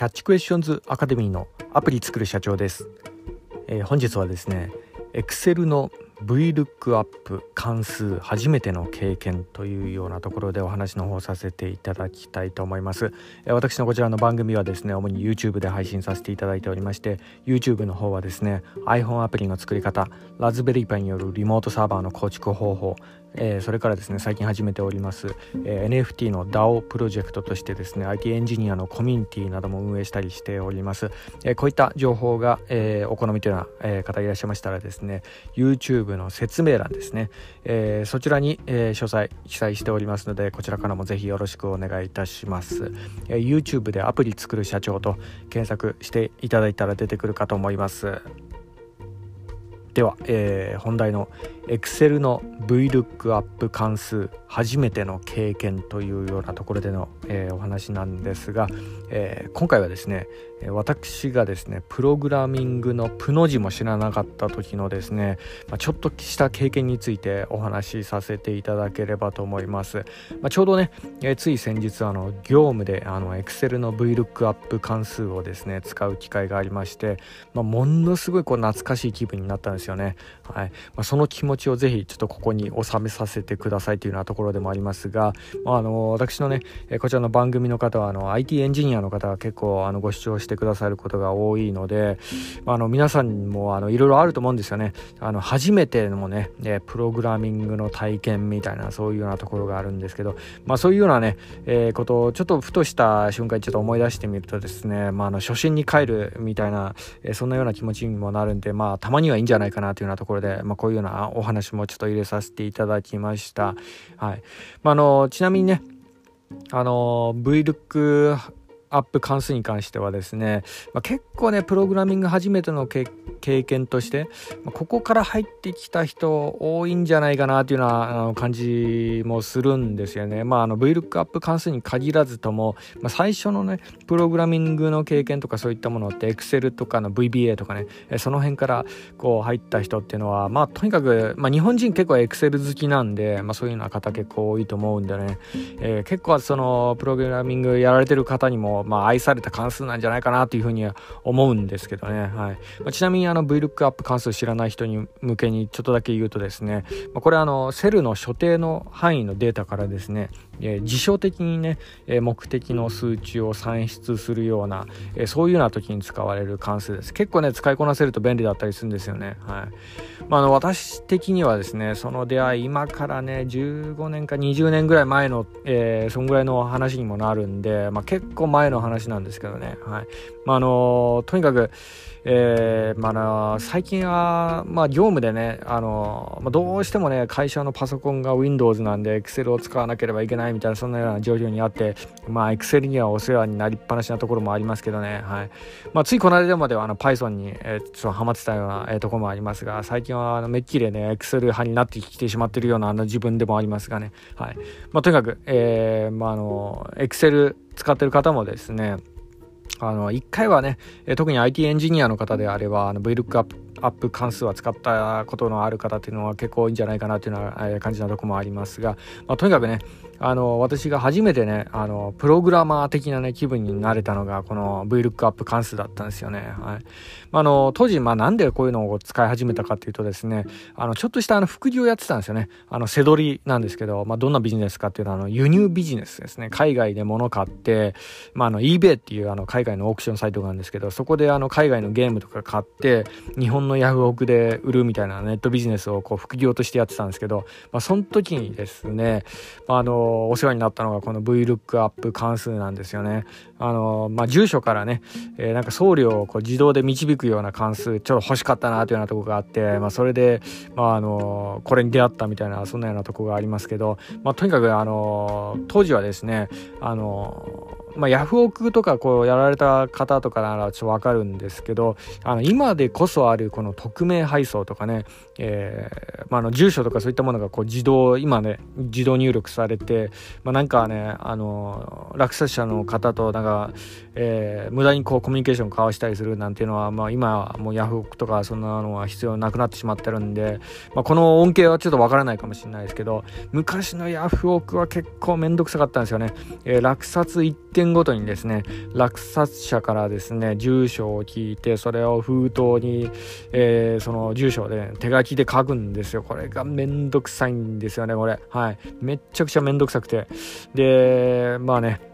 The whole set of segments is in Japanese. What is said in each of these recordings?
キャッチクエスチョンズアカデミーのアプリ作る社長です、えー、本日はですね Excel の VLOOKUP 関数初めての経験というようなところでお話の方させていただきたいと思います。私のこちらの番組はですね主に YouTube で配信させていただいておりまして YouTube の方はですね iPhone アプリの作り方ラズベリーパイによるリモートサーバーの構築方法えー、それからですね最近始めております、えー、NFT の DAO プロジェクトとしてですね IT エンジニアのコミュニティなども運営したりしております、えー、こういった情報が、えお好みというような、え方いらっしゃいましたらですね YouTube の説明欄ですね、えそちらに、え詳細記載しておりますのでこちらからもぜひよろしくお願いいたします、え YouTube でアプリ作る社長と検索していただいたら出てくるかと思います。では、え、本題の Excel の VLOOKUP 関数初めての経験というようなところでの、えー、お話なんですが、えー、今回はですね私がですねプログラミングのプの字も知らなかった時のですね、まあ、ちょっとした経験についてお話しさせていただければと思います、まあ、ちょうどね、えー、つい先日あの業務であの Excel の VLOOKUP 関数をですね使う機会がありまして、まあ、ものすごいこう懐かしい気分になったんですよね。はい。ま、その気持ちをぜひちょっとここに収めさせてくださいというようなところでもありますが、まあ、あの私のねこちらの番組の方はあの IT エンジニアの方が結構あのご視聴してくださることが多いので、あの皆さんもあのいろいろあると思うんですよね。あの初めてのねプログラミングの体験みたいなそういうようなところがあるんですけど、まあ、そういうようなね、えー、ことをちょっとふとした瞬間にちょっと思い出してみるとですね、まあ、あの初心に帰るみたいな、えー、そんなような気持ちにもなるんで、まあ、たまにはいいんじゃないかなというようなところで、まあ、こういうようなお話もちょっと入れさせていただきました。はい。まあ、あの、ちなみにね、あの、VLOOK アップ関数に関してはですね、まあ、結構ねプログラミング初めての経験として、まあ、ここから入ってきた人多いんじゃないかなというような感じもするんですよね。まあ、あの VLOOKUP 関数に限らずとも、まあ、最初のねプログラミングの経験とかそういったものって Excel とかの VBA とかねその辺からこう入った人っていうのはまあとにかく、まあ、日本人結構 Excel 好きなんで、まあ、そういうような方結構多いと思うんでね、えー、結構そのプログラミングやられてる方にもまあ、愛された関数なんじゃないかなというふうには思うんですけどね。はいまあ、ちなみにあの VLOOKUP 関数知らない人に向けにちょっとだけ言うとですね、まあ、これあのセルの所定の範囲のデータからですね、え、事象的にね、え、目的の数値を算出するような、え、そういうような時に使われる関数です。結構ね、使いこなせると便利だったりするんですよね。はい。まあ、の私的にはですね、その出会い、今からね、15年か20年ぐらい前の、えー、そんぐらいの話にもなるんで、まあ、結構前の話なんですけどね。はい。ま、あのとにかく、えー、まあ、最近は、まあ、業務でね、あのまあ、どうしてもね、会社のパソコンが Windows なんで、Excel を使わなければいけないみたいな、そんなような状況にあって、まあ、Excel にはお世話になりっぱなしなところもありますけどね、はい。まあ、ついこの間までは、あの、Python に、えー、ちょっとハマってたような、えー、ところもありますが、最近は、あの、めっきりね、Excel 派になってきてしまってるような、あの、自分でもありますがね、はい。まあ、とにかく、えー、まあ、あの、Excel 使ってる方もですね、あの、一回はね、特に IT エンジニアの方であれば、あの VLOOKUP アップ関数は使ったことのある方っていうのは結構多いんじゃないかなというような、感じなとこもありますが、まあ、とにかくね、あの、私が初めてね、あの、プログラマー的なね、気分になれたのが、この VLOOKUP 関数だったんですよね。はい。あの、当時、まあなんでこういうのを使い始めたかっていうとですね、あの、ちょっとしたあの、副業やってたんですよね。あの、背取りなんですけど、まあどんなビジネスかっていうのは、あの、輸入ビジネスですね。海外で物買って、まああの、eBay っていうあの、海外のオークションサイトがあるんですけど、そこであの、海外のゲームとか買って、日本のヤフオクで売るみたいなネットビジネスをこう、副業としてやってたんですけど、まあその時にですね、まああお世話になったのがこの VLOOKUP 関数なんですよね。あの、まあ住所からね、えー、なんか送料をこう自動で導くような関数ちょっと欲しかったなというようなとこがあって、まあ、それで、まあ、あのこれに出会ったみたいなそんなようなとこがありますけど、まあ、とにかくあの当時はですねあのまあ、ヤフオクとかこうやられた方とかならちょっとわかるんですけどあの今でこそあるこの匿名配送とかね、えーまあ、の住所とかそういったものがこう自動今ね自動入力されて、まあ、なんかねあの落札者の方となんか、えー、無駄にこうコミュニケーション交わしたりするなんていうのは、まあ、今もうヤフオクとかそんなのは必要なくなってしまってるんで、まあ、この恩恵はちょっとわからないかもしれないですけど昔のヤフオクは結構めんどくさかったんですよね。えー、落札1点ごとにですね落札者からですね住所を聞いてそれを封筒に、えー、その住所で、ね、手書きで書くんですよ。これがめんどくさいんですよねこれ。はい。めっちゃくちゃめんどくさくて。でまあね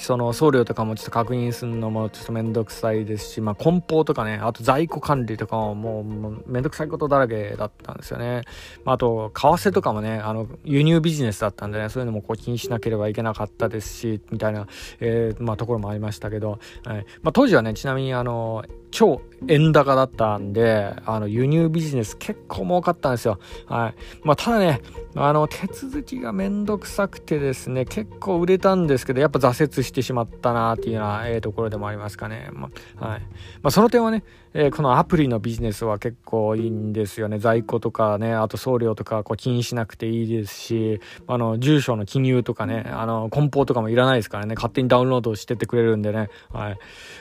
その送料とかもちょっと確認するのもちょっとめんどくさいですし、まあ、梱包とかね、あと在庫管理とかももうめんどくさいことだらけだったんですよね。まあ、あと、為替とかもね、あの、輸入ビジネスだったんでね、そういうのもこう気にしなければいけなかったですし、みたいな、えー、まあ、ところもありましたけど、はい。まあ、当時はね、ちなみにあの、超円高だったんで、あの、輸入ビジネス結構儲かったんですよ。はい。まあ、ただね、あの、手続きがめんどくさくてですね、結構売れたんですけど、やっぱ挫折してしてしまったなっていうような、えー、ところでもありますかね。ま、はい。まあ、その点はね、えー、このアプリのビジネスは結構いいんですよね。在庫とかね、あと送料とかこう気にしなくていいですし、あの、住所の記入とかね、あの、梱包とかもいらないですからね、勝手にダウンロードしてってくれるんでね、はい。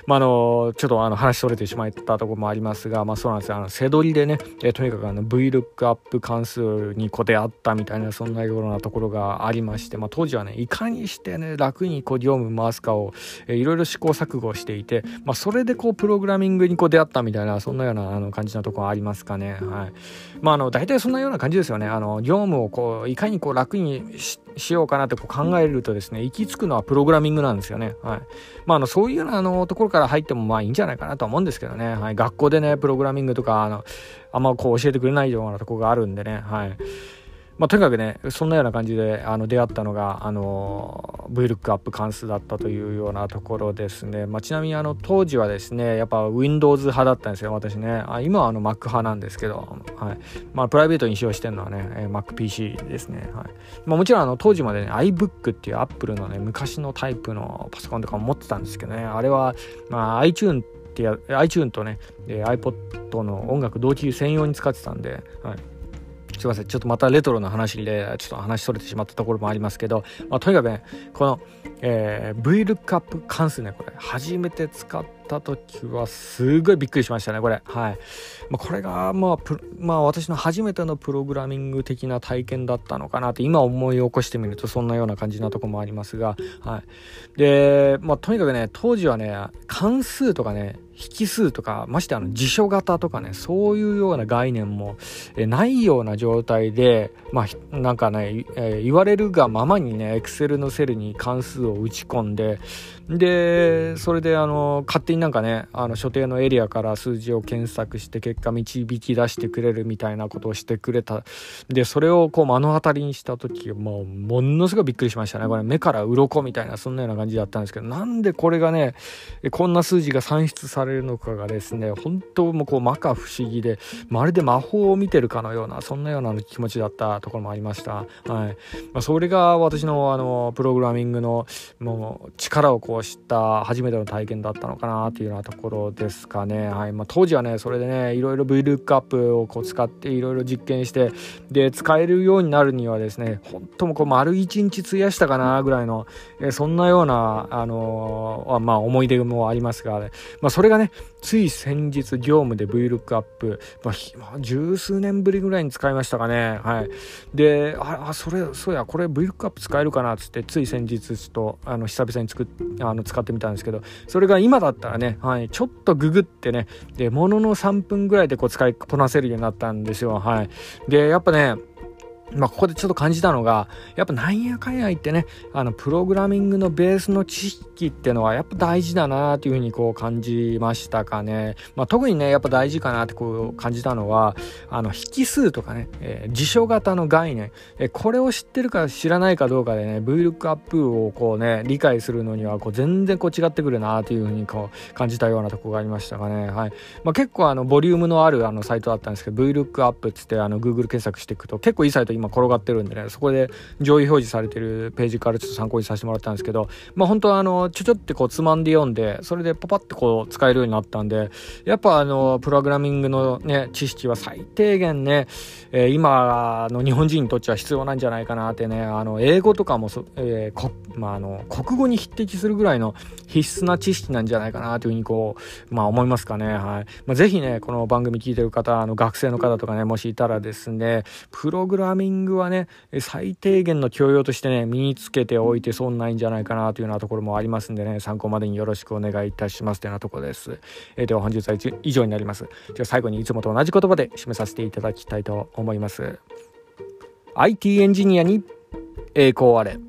まあ、の、ちょっとあの、話それてしまったとこもありますが、まあそうなんですよ。あの、背取りでね、えー、とにかくあの、VLOOKUP 関数にこう出会ったみたいな、そんなようなところがありまして、まあ当時はね、いかにしてね、楽にこう、業務回すかを、えー、いろいろ試行錯誤していて、まあそれでこう、プログラミングにこう出会ったみたいな、そんなようなあの感じのところありますかね。はい。まあ、あの、大体そんなような感じですよね。あの、業務をこう、いかにこう楽にしようかなってこう考えるとですね、行き着くのはプログラミングなんですよね。はい。まあ、あの、そういうようなあのところから入ってもまあいいんじゃないかなとは思うんですけどね。はい。学校でね、プログラミングとか、あの、あんまこう教えてくれないようなとこがあるんでね。はい。まあ、とにかくねそんなような感じであの出会ったのがあの VLOOKUP 関数だったというようなところですね、まあ、ちなみにあの当時はですねやっぱ Windows 派だったんですよ私ね。あ今はあの Mac 派なんですけど、はい。まあ、プライベートに使用してるのはね MacPC ですね、はい。まあ、もちろんあの当時までね iBook っていう Apple のね昔のタイプのパソコンとかも持ってたんですけどね。あれは、まあ、iTunes ってや iTunes とね iPod の音楽同期専用に使ってたんで、はい。すいません。ちょっとまたレトロな話で、ちょっと話それてしまったところもありますけど、まあ、とにかくね、この、えー、VLOOKUP 関数ね、これ、初めて使った時は、すごいびっくりしましたね、これ。はい。まあ、これが、まあ、まあ、私の初めてのプログラミング的な体験だったのかなって、今思い起こしてみると、そんなような感じなとこもありますが、はい。で、まあ、とにかくね、当時はね、関数とかね、引数とか、ましてあの辞書型とかね、そういうような概念も、えないような状態で、まあ、なんかね、えー、言われるがままにね、Excel のセルに関数を打ち込んで、で、それであの、勝手になんかね、あの、所定のエリアから数字を検索して結果導き出してくれるみたいなことをしてくれた。で、それをこう目の当たりにした時、もう、ものすごいびっくりしましたね。これ目から鱗みたいな、そんなような感じだったんですけど、なんでこれがね、こんな数字が算出されるのかがですね、本当もこう、摩訶不思議で、まるで魔法を見てるかのような、そんなような気持ちだったところもありました。はい。まあ、それが私のあの、プログラミングの、もう、力をこう、知った初めての体験だったのかなっていうようなところですかね。はいまあ、当時はねそれでねいろいろ VLOOKUP をこう使っていろいろ実験してで使えるようになるにはですね本当もこう丸1日費やしたかなぐらいの、えそんなような、あの、まあ、思い出もありますが、ね、まあ、それがねねつい先日業務で VLOOKUP、まあ、十数年ぶりぐらいに使いましたかね。はい、であそれそうやこれ VLOOKUP 使えるかなっつってつい先日ちょっとあの久々に作っあの使ってみたんですけどそれが今だったらね、はい、ちょっとググってねでものの3分ぐらいでこう使いこなせるようになったんですよ。はい、でやっぱねまあ、ここでちょっと感じたのが、やっぱなんやかんや言ってね、あの、プログラミングのベースの知識っていうのはやっぱ大事だなというふうにこう感じましたかね。まあ、特にね、やっぱ大事かなってこう感じたのは、あの、引数とかね、えー、辞書型の概念、えー、これを知ってるか知らないかどうかでね、VLOOKUP をこうね、理解するのにはこう全然こう違ってくるなというふうにこう感じたようなとこがありましたかね。はい。まあ、結構あの、ボリュームのあるあのサイトだったんですけど、VLOOKUP っつってあの、Google 検索していくと結構いいサイト今転がってるんでねそこで上位表示されてるページからちょっと参考にさせてもらったんですけどまあ本当はあのちょちょってこうつまんで読んでそれでパパッとこう使えるようになったんでやっぱあのプログラミングのね知識は最低限ね、えー、今の日本人にとっては必要なんじゃないかなってねあの英語とかもそ、えーこまあ、あの国語に匹敵するぐらいの必須な知識なんじゃないかなというふうにこうまあ思いますかね。はい、まあ、ぜひねこの番組聞いてる方あの学生の方とかねもしいたらですねプログラミングイングはね最低限の教養としてね身につけておいて損ないんじゃないかなというようなところもありますんでね参考までによろしくお願いいたしますというようなところです、えー、では本日は以上になります。では最後にいつもと同じ言葉で締めさせていただきたいと思います。IT エンジニアに栄光あれ。